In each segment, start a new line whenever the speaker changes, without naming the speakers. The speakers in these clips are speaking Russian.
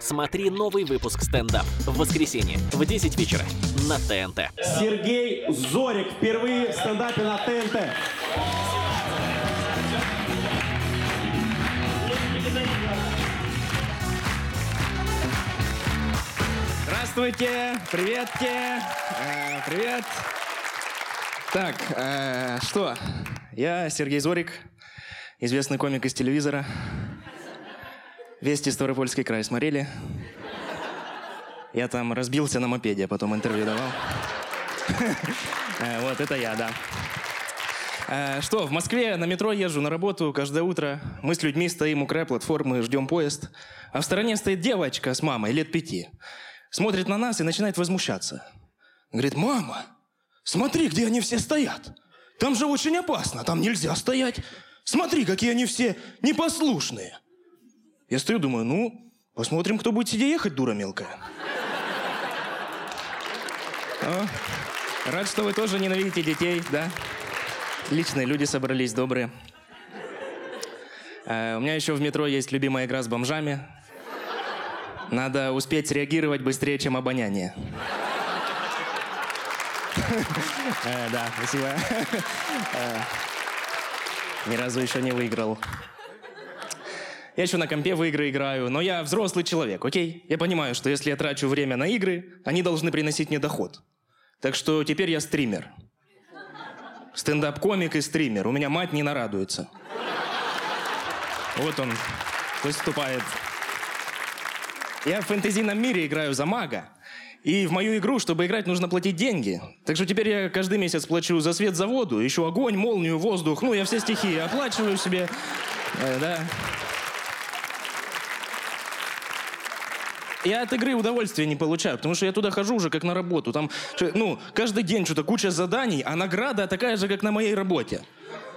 Смотри новый выпуск стендап в воскресенье в 10 вечера на ТНТ.
Сергей Зорик впервые в стендапе на ТНТ.
Здравствуйте, приветки, Э, привет. Так, э, что? Я Сергей Зорик, известный комик из телевизора. Вести Ставропольский край смотрели? Я там разбился на мопеде, а потом интервью давал. Э, Вот, это я, да. Э, Что, в Москве на метро езжу на работу каждое утро. Мы с людьми стоим у края платформы, ждем поезд. А в стороне стоит девочка с мамой лет пяти. Смотрит на нас и начинает возмущаться. Говорит, мама, смотри, где они все стоят. Там же очень опасно, там нельзя стоять. Смотри, какие они все непослушные. Я стою, думаю, ну, посмотрим, кто будет сидеть ехать, дура мелкая. О, рад, что вы тоже ненавидите детей, да? Личные люди собрались, добрые. Э, у меня еще в метро есть любимая игра с бомжами. Надо успеть среагировать быстрее, чем обоняние. Э, Да, спасибо. Э, Ни разу еще не выиграл. Я еще на компе в игры играю, но я взрослый человек, окей? Я понимаю, что если я трачу время на игры, они должны приносить мне доход. Так что теперь я стример. Стендап-комик и стример. У меня мать не нарадуется. Вот он выступает. Я в фэнтезийном мире играю за мага. И в мою игру, чтобы играть, нужно платить деньги. Так что теперь я каждый месяц плачу за свет, за воду, еще огонь, молнию, воздух. Ну, я все стихии оплачиваю себе. Э, да. Я от игры удовольствия не получаю, потому что я туда хожу уже как на работу. Там, ну, каждый день что-то куча заданий, а награда такая же, как на моей работе.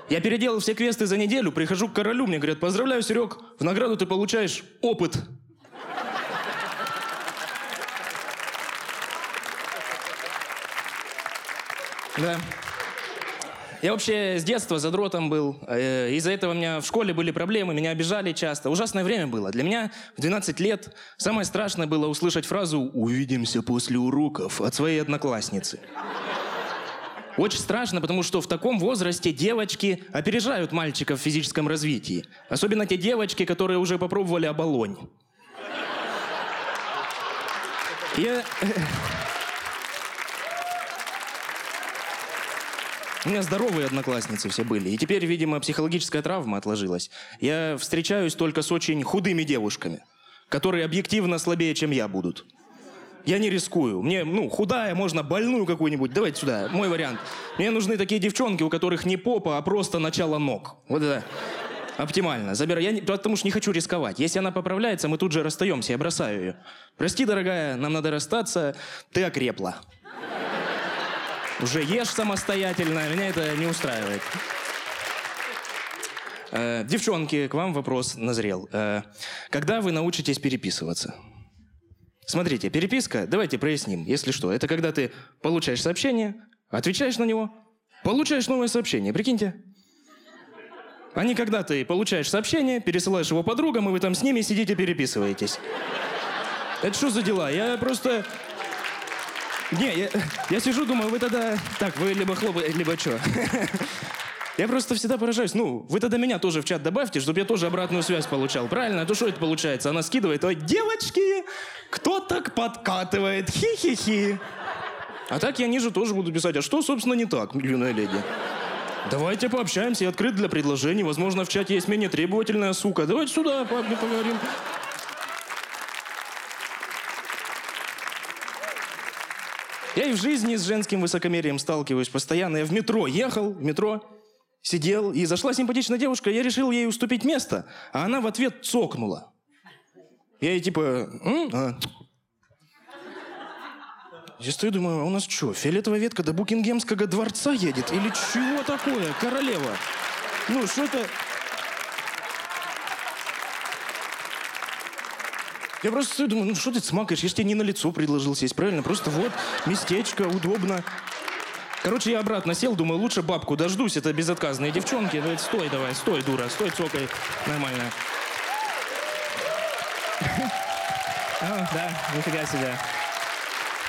Я переделал все квесты за неделю, прихожу к королю, мне говорят, поздравляю, Серег, в награду ты получаешь опыт. Да. Я вообще с детства задротом был. Э, Из-за этого у меня в школе были проблемы, меня обижали часто. Ужасное время было. Для меня в 12 лет самое страшное было услышать фразу «Увидимся после уроков» от своей одноклассницы. Очень страшно, потому что в таком возрасте девочки опережают мальчиков в физическом развитии. Особенно те девочки, которые уже попробовали оболонь. Я... У меня здоровые одноклассницы все были. И теперь, видимо, психологическая травма отложилась. Я встречаюсь только с очень худыми девушками, которые объективно слабее, чем я будут. Я не рискую. Мне, ну, худая, можно больную какую-нибудь. Давайте сюда, мой вариант. Мне нужны такие девчонки, у которых не попа, а просто начало ног. Вот это оптимально. Забираю. Я не- потому что не хочу рисковать. Если она поправляется, мы тут же расстаемся, я бросаю ее. Прости, дорогая, нам надо расстаться. Ты окрепла. Уже ешь самостоятельно, меня это не устраивает. Э, девчонки, к вам вопрос назрел. Э, когда вы научитесь переписываться? Смотрите, переписка, давайте проясним, если что. Это когда ты получаешь сообщение, отвечаешь на него, получаешь новое сообщение, прикиньте. А не когда ты получаешь сообщение, пересылаешь его подругам, и вы там с ними сидите переписываетесь. Это что за дела? Я просто... Не, я, я сижу, думаю, вы тогда... Так, вы либо хлопаете, либо что? Я просто всегда поражаюсь. Ну, вы тогда меня тоже в чат добавьте, чтобы я тоже обратную связь получал. Правильно? А то что это получается? Она скидывает, ой, девочки, кто так подкатывает? Хи-хи-хи. А так я ниже тоже буду писать. А что, собственно, не так, юная леди? Давайте пообщаемся, я открыт для предложений. Возможно, в чате есть менее требовательная сука. Давайте сюда по- поговорим. Я и в жизни с женским высокомерием сталкиваюсь постоянно. Я в метро ехал, в метро сидел, и зашла симпатичная девушка, я решил ей уступить место, а она в ответ цокнула. Я ей типа... «М? А». Я стою, думаю, а у нас что, фиолетовая ветка до Букингемского дворца едет? Или чего такое, королева? Ну, что Я просто стою, думаю, ну что ты смакаешь? Я ж тебе не на лицо предложил сесть, правильно? Просто вот, местечко, удобно. Короче, я обратно сел, думаю, лучше бабку дождусь, это безотказные девчонки. Давай, стой давай, стой, дура, стой, цокай. Нормально. А, да, нифига себе.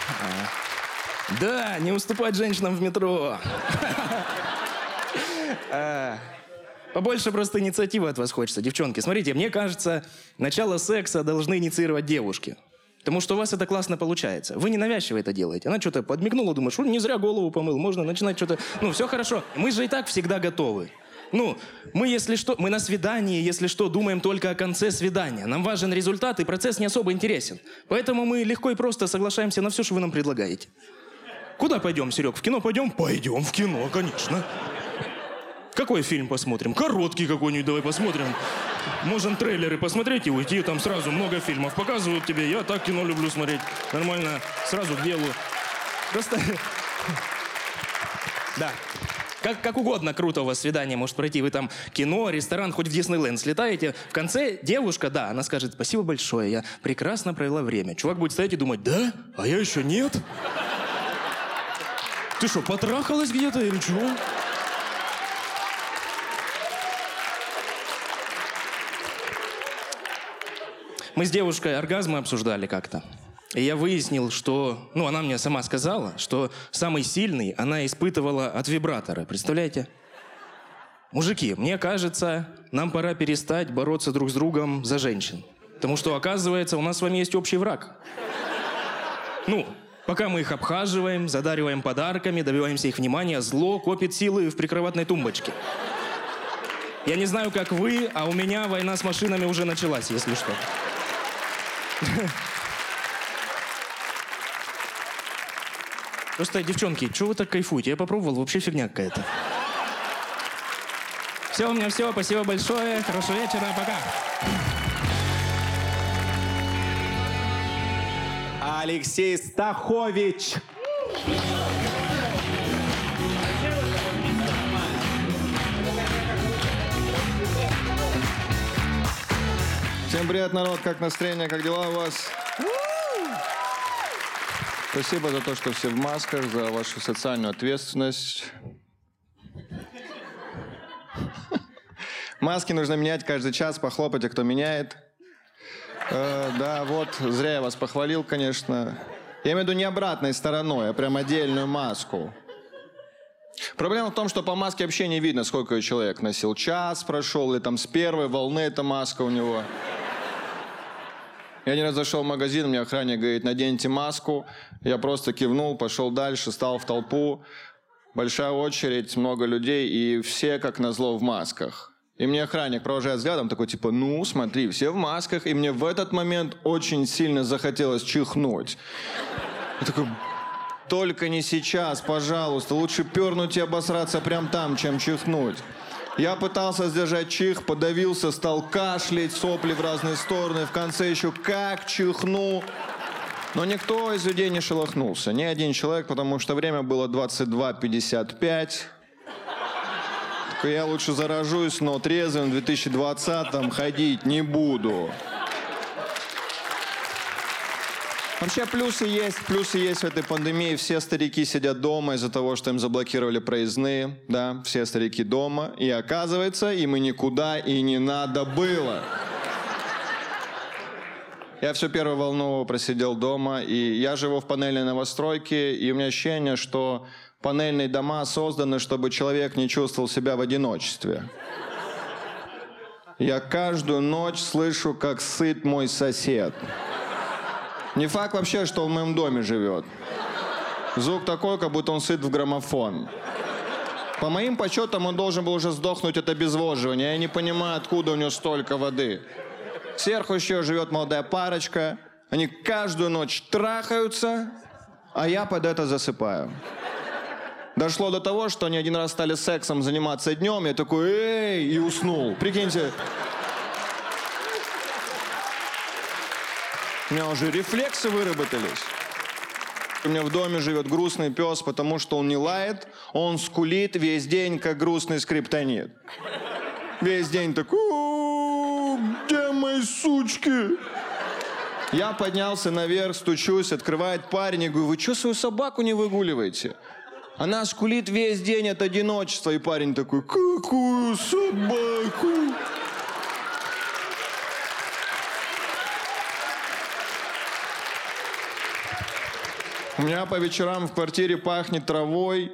А. Да, не уступать женщинам в метро. Побольше просто инициативы от вас хочется. Девчонки, смотрите, мне кажется, начало секса должны инициировать девушки. Потому что у вас это классно получается. Вы не навязчиво это делаете. Она что-то подмигнула, думаешь, не зря голову помыл, можно начинать что-то... Ну, все хорошо. Мы же и так всегда готовы. Ну, мы, если что, мы на свидании, если что, думаем только о конце свидания. Нам важен результат, и процесс не особо интересен. Поэтому мы легко и просто соглашаемся на все, что вы нам предлагаете. Куда пойдем, Серег? В кино пойдем? Пойдем в кино, конечно. Какой фильм посмотрим? Короткий какой-нибудь давай посмотрим. Можем трейлеры посмотреть и уйти. Там сразу много фильмов показывают тебе. Я так кино люблю смотреть. Нормально. Сразу к делу. Просто... Да. Как, как угодно круто у вас свидание может пройти. Вы там кино, ресторан, хоть в Диснейленд слетаете. В конце девушка, да, она скажет, спасибо большое, я прекрасно провела время. Чувак будет стоять и думать, да? А я еще нет? Ты что, потрахалась где-то или чего? Мы с девушкой оргазмы обсуждали как-то. И я выяснил, что... Ну, она мне сама сказала, что самый сильный она испытывала от вибратора. Представляете? Мужики, мне кажется, нам пора перестать бороться друг с другом за женщин. Потому что, оказывается, у нас с вами есть общий враг. Ну, пока мы их обхаживаем, задариваем подарками, добиваемся их внимания, зло копит силы в прикроватной тумбочке. Я не знаю, как вы, а у меня война с машинами уже началась, если что. Просто, девчонки, чего вы так кайфуете? Я попробовал, вообще фигня какая-то. Все, у меня все. Спасибо большое. Хорошего вечера. Пока.
Алексей Стахович.
Всем привет, народ, как настроение, как дела у вас? Спасибо за то, что все в масках, за вашу социальную ответственность. Маски нужно менять каждый час, похлопайте, кто меняет. Э, да, вот, зря я вас похвалил, конечно. Я имею в виду не обратной стороной, а прям отдельную маску. Проблема в том, что по маске вообще не видно, сколько человек носил. Час прошел, или там с первой волны эта маска у него. Я один раз зашел в магазин, мне охранник говорит, наденьте маску. Я просто кивнул, пошел дальше, стал в толпу. Большая очередь, много людей, и все, как назло, в масках. И мне охранник провожает взглядом, такой типа, ну, смотри, все в масках, и мне в этот момент очень сильно захотелось чихнуть. Я такой, только не сейчас, пожалуйста, лучше пернуть и обосраться прям там, чем чихнуть. Я пытался сдержать чих, подавился, стал кашлять, сопли в разные стороны. В конце еще как чихну. Но никто из людей не шелохнулся. Ни один человек, потому что время было 22.55. Я лучше заражусь, но трезвым в 2020-м ходить не буду. Вообще плюсы есть, плюсы есть в этой пандемии. Все старики сидят дома из-за того, что им заблокировали проездные. Да, все старики дома. И оказывается, им и никуда и не надо было. Я всю первую волну просидел дома, и я живу в панельной новостройке, и у меня ощущение, что панельные дома созданы, чтобы человек не чувствовал себя в одиночестве. Я каждую ночь слышу, как сыт мой сосед. Не факт вообще, что он в моем доме живет. Звук такой, как будто он сыт в граммофон. По моим подсчетам, он должен был уже сдохнуть от обезвоживания. Я не понимаю, откуда у него столько воды. Сверху еще живет молодая парочка. Они каждую ночь трахаются, а я под это засыпаю. Дошло до того, что они один раз стали сексом заниматься днем. Я такой, эй, и уснул. Прикиньте, У меня уже рефлексы выработались. У меня в доме живет грустный пес, потому что он не лает, он скулит весь день, как грустный скриптонит. Весь день такой, где мои сучки? Я поднялся наверх, стучусь, открывает парень и говорю, вы что свою собаку не выгуливаете? Она скулит весь день от одиночества, и парень такой, какую собаку? У меня по вечерам в квартире пахнет травой.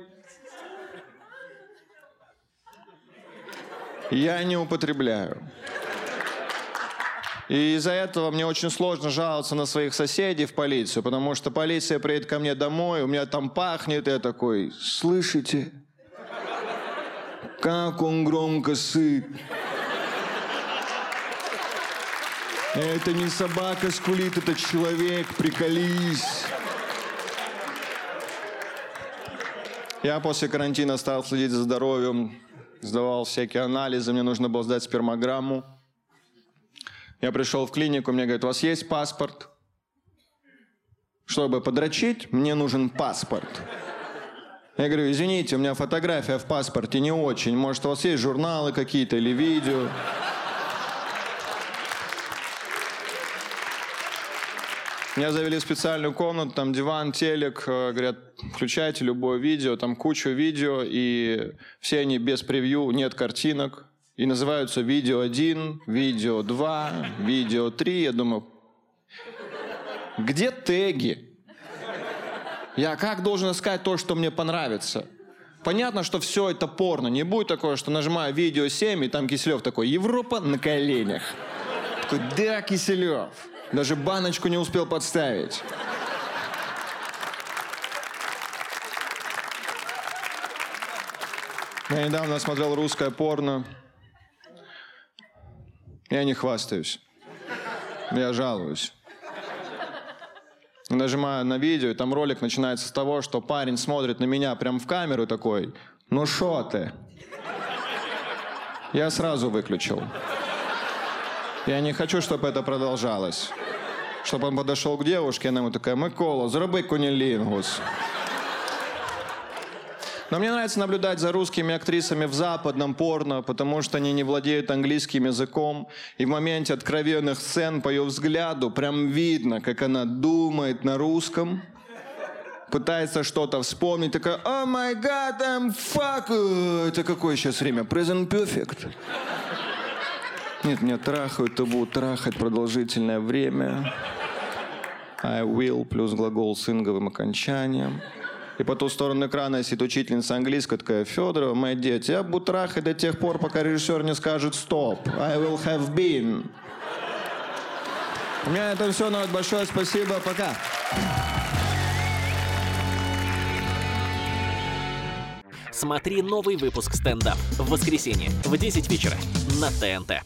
Я не употребляю. И из-за этого мне очень сложно жаловаться на своих соседей в полицию, потому что полиция приедет ко мне домой, у меня там пахнет, и я такой, слышите? Как он громко сыт. Это не собака скулит, это человек, приколись. Я после карантина стал следить за здоровьем, сдавал всякие анализы, мне нужно было сдать спермограмму. Я пришел в клинику, мне говорят, у вас есть паспорт? Чтобы подрочить, мне нужен паспорт. Я говорю, извините, у меня фотография в паспорте не очень. Может, у вас есть журналы какие-то или видео? Меня завели в специальную комнату, там диван, телек, э, говорят, включайте любое видео, там куча видео, и все они без превью, нет картинок. И называются видео 1, видео 2, видео 3. Я думаю, где теги? Я как должен искать то, что мне понравится? Понятно, что все это порно. Не будет такое, что нажимаю видео 7, и там Киселев такой, Европа на коленях. Такой, да, Киселев. Даже баночку не успел подставить. Я недавно смотрел русское порно. Я не хвастаюсь. Я жалуюсь. Нажимаю на видео, и там ролик начинается с того, что парень смотрит на меня прям в камеру такой, ну шо ты? Я сразу выключил. Я не хочу, чтобы это продолжалось. Чтобы он подошел к девушке, она ему такая, Микола, зроби кунилингус. Но мне нравится наблюдать за русскими актрисами в западном порно, потому что они не владеют английским языком. И в моменте откровенных сцен по ее взгляду прям видно, как она думает на русском, пытается что-то вспомнить, такая, о май гад, I'm fuck. Это какое сейчас время? Present perfect. Нет, меня трахают, то будут трахать продолжительное время. I will плюс глагол с инговым окончанием. И по ту сторону экрана сидит учительница английского, такая, Федорова, мои дети, я буду трахать до тех пор, пока режиссер не скажет стоп. I will have been. У меня это все, народ. Большое спасибо. Пока.
Смотри новый выпуск стендап в воскресенье в 10 вечера на ТНТ.